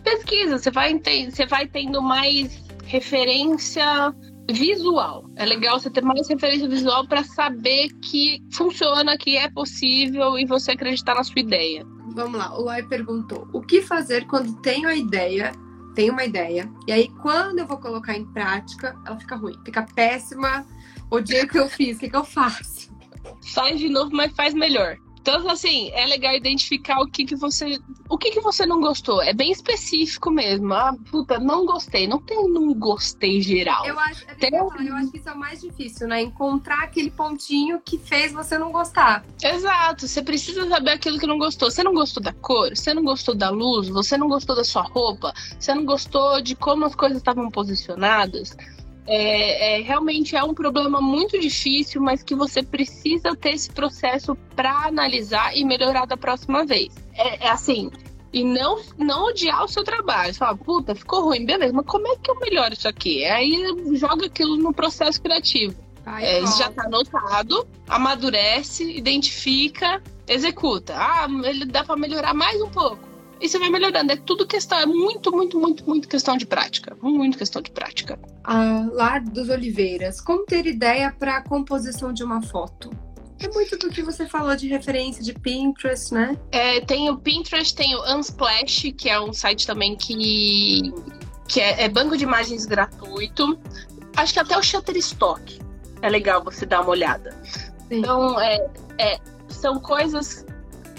[SPEAKER 2] Pesquisa, você vai, você vai tendo mais referência visual. É legal você ter mais referência visual para saber que funciona, que é possível e você acreditar na sua ideia.
[SPEAKER 1] Vamos lá, o Lai perguntou: o que fazer quando tenho a ideia, tenho uma ideia, e aí quando eu vou colocar em prática, ela fica ruim, fica péssima, o que eu fiz, o que, que eu faço?
[SPEAKER 2] Faz de novo, mas faz melhor. Então, assim, é legal identificar o que, que você. O que, que você não gostou. É bem específico mesmo. Ah, puta, não gostei. Não tem um gostei geral.
[SPEAKER 1] Eu acho, é tem... eu acho que isso é o mais difícil, né? Encontrar aquele pontinho que fez você não gostar.
[SPEAKER 2] Exato. Você precisa saber aquilo que não gostou. Você não gostou da cor, você não gostou da luz, você não gostou da sua roupa, você não gostou de como as coisas estavam posicionadas. É, é, realmente é um problema muito difícil, mas que você precisa ter esse processo para analisar e melhorar da próxima vez. É, é, assim, e não, não odiar o seu trabalho. Fala, puta, ficou ruim, beleza, mas como é que eu melhoro isso aqui? Aí joga aquilo no processo criativo. Ai, é, já está anotado, amadurece, identifica, executa. Ah, ele dá para melhorar mais um pouco e você vai melhorando. É tudo questão, é muito, muito, muito, muito questão de prática. Muito questão de prática.
[SPEAKER 1] Ah, Lar dos Oliveiras, como ter ideia para a composição de uma foto? É muito do que você falou de referência de Pinterest, né?
[SPEAKER 2] É, tem o Pinterest, tem o Unsplash, que é um site também que, que é, é banco de imagens gratuito. Acho que até o Shutterstock é legal você dar uma olhada. Sim. Então, é, é, são coisas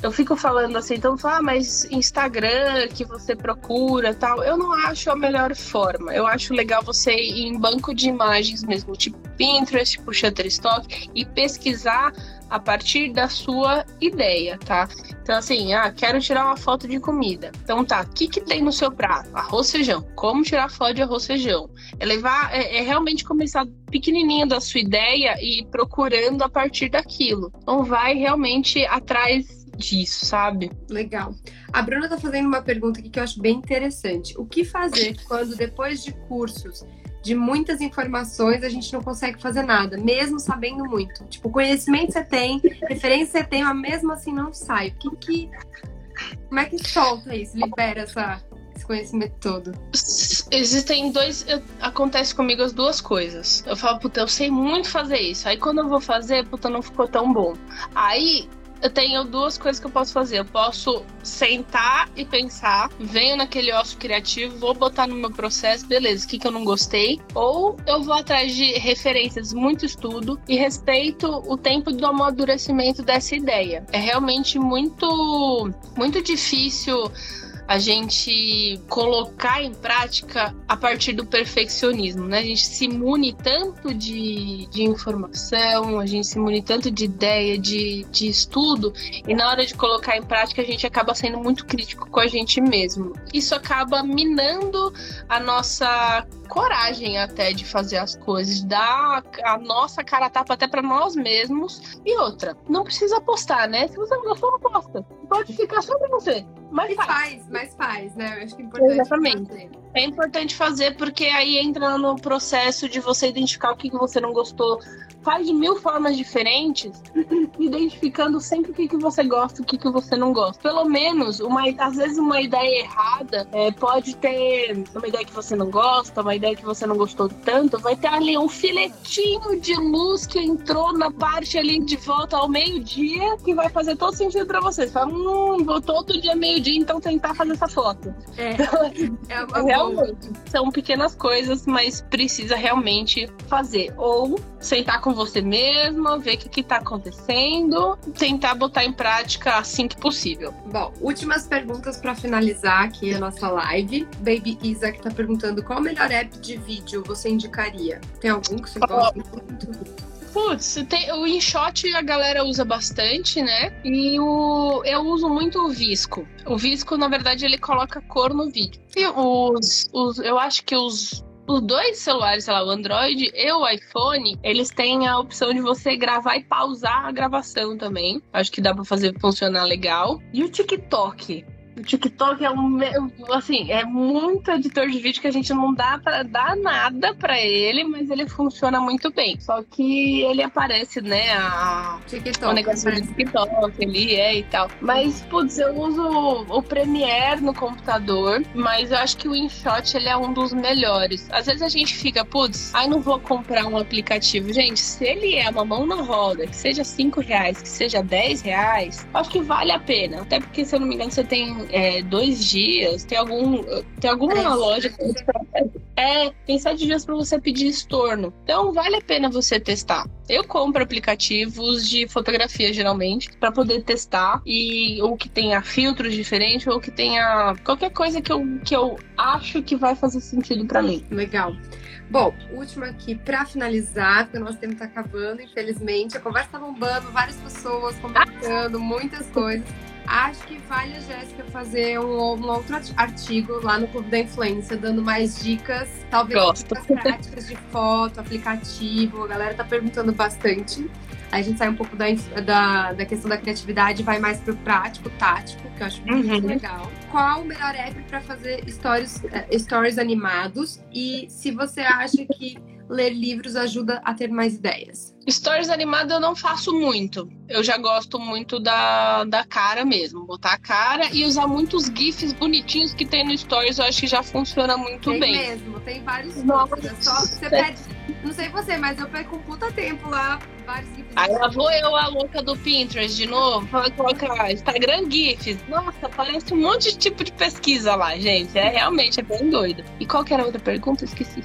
[SPEAKER 2] eu fico falando assim, então fala, ah, mas Instagram que você procura tal, eu não acho a melhor forma. Eu acho legal você ir em banco de imagens mesmo, tipo Pinterest, tipo Shutterstock, e pesquisar a partir da sua ideia, tá? Então, assim, ah, quero tirar uma foto de comida. Então, tá, o que, que tem no seu prato? Arroz, feijão. Como tirar foto de arroz, feijão? É levar, é, é realmente começar pequenininho da sua ideia e procurando a partir daquilo. Então, vai realmente atrás disso, sabe?
[SPEAKER 1] Legal. A Bruna tá fazendo uma pergunta aqui que eu acho bem interessante. O que fazer quando depois de cursos de muitas informações a gente não consegue fazer nada, mesmo sabendo muito? Tipo, conhecimento você tem, referência você tem, mas mesmo assim não sai. O que que como é que solta isso, libera essa esse conhecimento todo?
[SPEAKER 2] Existem dois. Acontece comigo as duas coisas. Eu falo, puta, eu sei muito fazer isso. Aí quando eu vou fazer, puta, não ficou tão bom. Aí eu tenho duas coisas que eu posso fazer. Eu posso sentar e pensar, venho naquele osso criativo, vou botar no meu processo, beleza, o que, que eu não gostei. Ou eu vou atrás de referências, muito estudo e respeito o tempo do amadurecimento dessa ideia. É realmente muito, muito difícil a gente colocar em prática a partir do perfeccionismo, né? A gente se mune tanto de, de informação, a gente se mune tanto de ideia, de, de estudo, e na hora de colocar em prática a gente acaba sendo muito crítico com a gente mesmo. Isso acaba minando a nossa coragem até de fazer as coisas, dar a nossa cara a tapa até para nós mesmos. E outra, não precisa apostar, né? Se você não gostou, aposta. Pode ficar só pra você.
[SPEAKER 1] Mas faz. faz, mas faz, né? Eu acho que é importante
[SPEAKER 2] Exatamente. É importante fazer porque aí entra no processo de você identificar o que você não gostou, faz de mil formas diferentes, identificando sempre o que, que você gosta e o que, que você não gosta. Pelo menos, uma, às vezes uma ideia errada é, pode ter uma ideia que você não gosta, uma ideia que você não gostou tanto, vai ter ali um filetinho de luz que entrou na parte ali de volta ao meio-dia que vai fazer todo sentido para você. Você fala, hum, vou todo dia meio-dia então tentar fazer essa foto.
[SPEAKER 1] É, é uma
[SPEAKER 2] realmente, são pequenas coisas, mas precisa realmente fazer. Ou sentar com você mesma, ver o que, está acontecendo, tentar botar em prática assim que possível.
[SPEAKER 1] Bom, últimas perguntas para finalizar aqui a nossa live. Baby Isa que tá perguntando qual o melhor app de vídeo você indicaria? Tem algum que você gosta muito?
[SPEAKER 2] Putz, o InShot a galera usa bastante, né? E o, eu uso muito o Visco. O Visco, na verdade, ele coloca cor no vídeo. E os, os eu acho que os os dois celulares, sei lá, o Android e o iPhone, eles têm a opção de você gravar e pausar a gravação também. Acho que dá para fazer funcionar legal. E o TikTok? O TikTok é um, assim, é muito editor de vídeo que a gente não dá para dar nada para ele, mas ele funciona muito bem. Só que ele aparece, né, a
[SPEAKER 1] TikTok,
[SPEAKER 2] o negócio do TikTok ali é e tal. Mas putz, eu uso o Premiere no computador, mas eu acho que o InShot ele é um dos melhores. Às vezes a gente fica, putz, ai não vou comprar um aplicativo. Gente, se ele é uma mão na roda, que seja 5 reais, que seja 10 reais, acho que vale a pena. Até porque, se eu não me engano, você tem é, dois dias, tem algum. Tem alguma é, loja que é, tem sete dias para você pedir estorno. Então vale a pena você testar. Eu compro aplicativos de fotografia geralmente para poder testar e ou que tenha filtros diferentes ou que tenha qualquer coisa que eu, que eu acho que vai fazer sentido para mim.
[SPEAKER 1] Legal. Bom, último aqui para finalizar, porque o nosso tempo tá acabando, infelizmente. A conversa tá bombando, várias pessoas comentando, muitas coisas. Acho que vale a Jéssica fazer um, um, outro artigo lá no Clube da Influência, dando mais dicas, talvez
[SPEAKER 2] Gosto.
[SPEAKER 1] dicas práticas de foto, aplicativo. A galera tá perguntando bastante. Aí a gente sai um pouco da, da, da questão da criatividade e vai mais pro prático, tático, que eu acho muito uhum. legal. Qual o melhor app para fazer stories, uh, stories animados? E se você acha que ler livros ajuda a ter mais ideias?
[SPEAKER 2] Stories animadas eu não faço muito. Eu já gosto muito da, da cara mesmo. Botar a cara e usar muitos GIFs bonitinhos que tem no Stories, eu acho que já funciona muito
[SPEAKER 1] tem
[SPEAKER 2] bem.
[SPEAKER 1] Tem mesmo, tem vários GIFs. É só você pede. Não sei você, mas eu perco um puta tempo lá, vários GIFs.
[SPEAKER 2] Aí lá vou eu, a louca do Pinterest, de novo, colocar Instagram GIFs. Nossa, parece um monte de tipo de pesquisa lá, gente. É realmente é bem doido. E qual que era a outra pergunta? Esqueci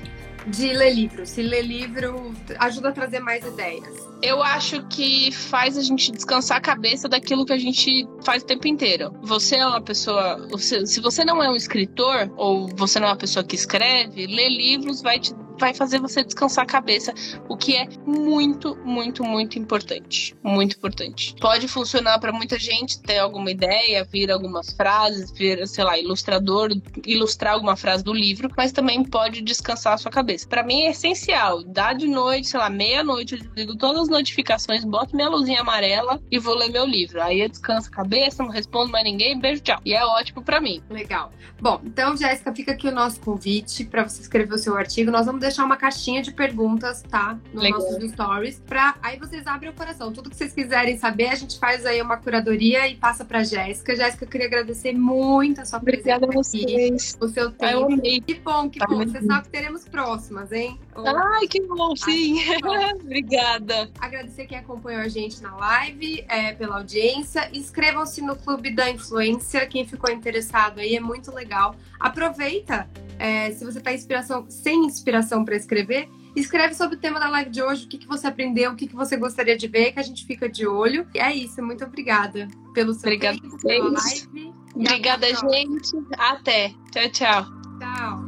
[SPEAKER 1] de ler livro. Se ler livro ajuda a trazer mais ideias.
[SPEAKER 2] Eu acho que faz a gente descansar a cabeça daquilo que a gente faz o tempo inteiro. Você é uma pessoa. Se você não é um escritor, ou você não é uma pessoa que escreve, ler livros vai te vai fazer você descansar a cabeça, o que é muito, muito, muito importante. Muito importante. Pode funcionar para muita gente ter alguma ideia, vir algumas frases, vir, sei lá, ilustrador, ilustrar alguma frase do livro, mas também pode descansar a sua cabeça. Para mim é essencial. Dá de noite, sei lá, meia-noite, eu desligo todas as notificações, boto minha luzinha amarela e vou ler meu livro. Aí eu descanso a cabeça, não respondo mais ninguém, beijo, tchau. E é ótimo para mim.
[SPEAKER 1] Legal. Bom, então, Jéssica, fica aqui o nosso convite para você escrever o seu artigo. Nós vamos deixar uma caixinha de perguntas, tá? Nos Legal. nossos stories. Pra... Aí vocês abrem o coração. Tudo que vocês quiserem saber, a gente faz aí uma curadoria e passa pra Jéssica. Jéssica, eu queria agradecer muito a sua
[SPEAKER 2] Obrigada presença Obrigada a vocês.
[SPEAKER 1] O seu tempo. Eu amei. Que bom, que tá bom. Você sabe que teremos próximas, hein?
[SPEAKER 2] Ai, que bom, sim. Obrigada.
[SPEAKER 1] Agradecer quem acompanhou a gente na live, é, pela audiência. Inscrevam-se no Clube da Influência. Quem ficou interessado aí, é muito legal. Aproveita é, se você está inspiração, sem inspiração para escrever, escreve sobre o tema da live de hoje, o que, que você aprendeu, o que, que você gostaria de ver, que a gente fica de olho. E é isso, muito obrigada pelo seu
[SPEAKER 2] obrigada
[SPEAKER 1] tempo, pela live.
[SPEAKER 2] Obrigada, gente. Até. Tchau, tchau.
[SPEAKER 1] Tchau.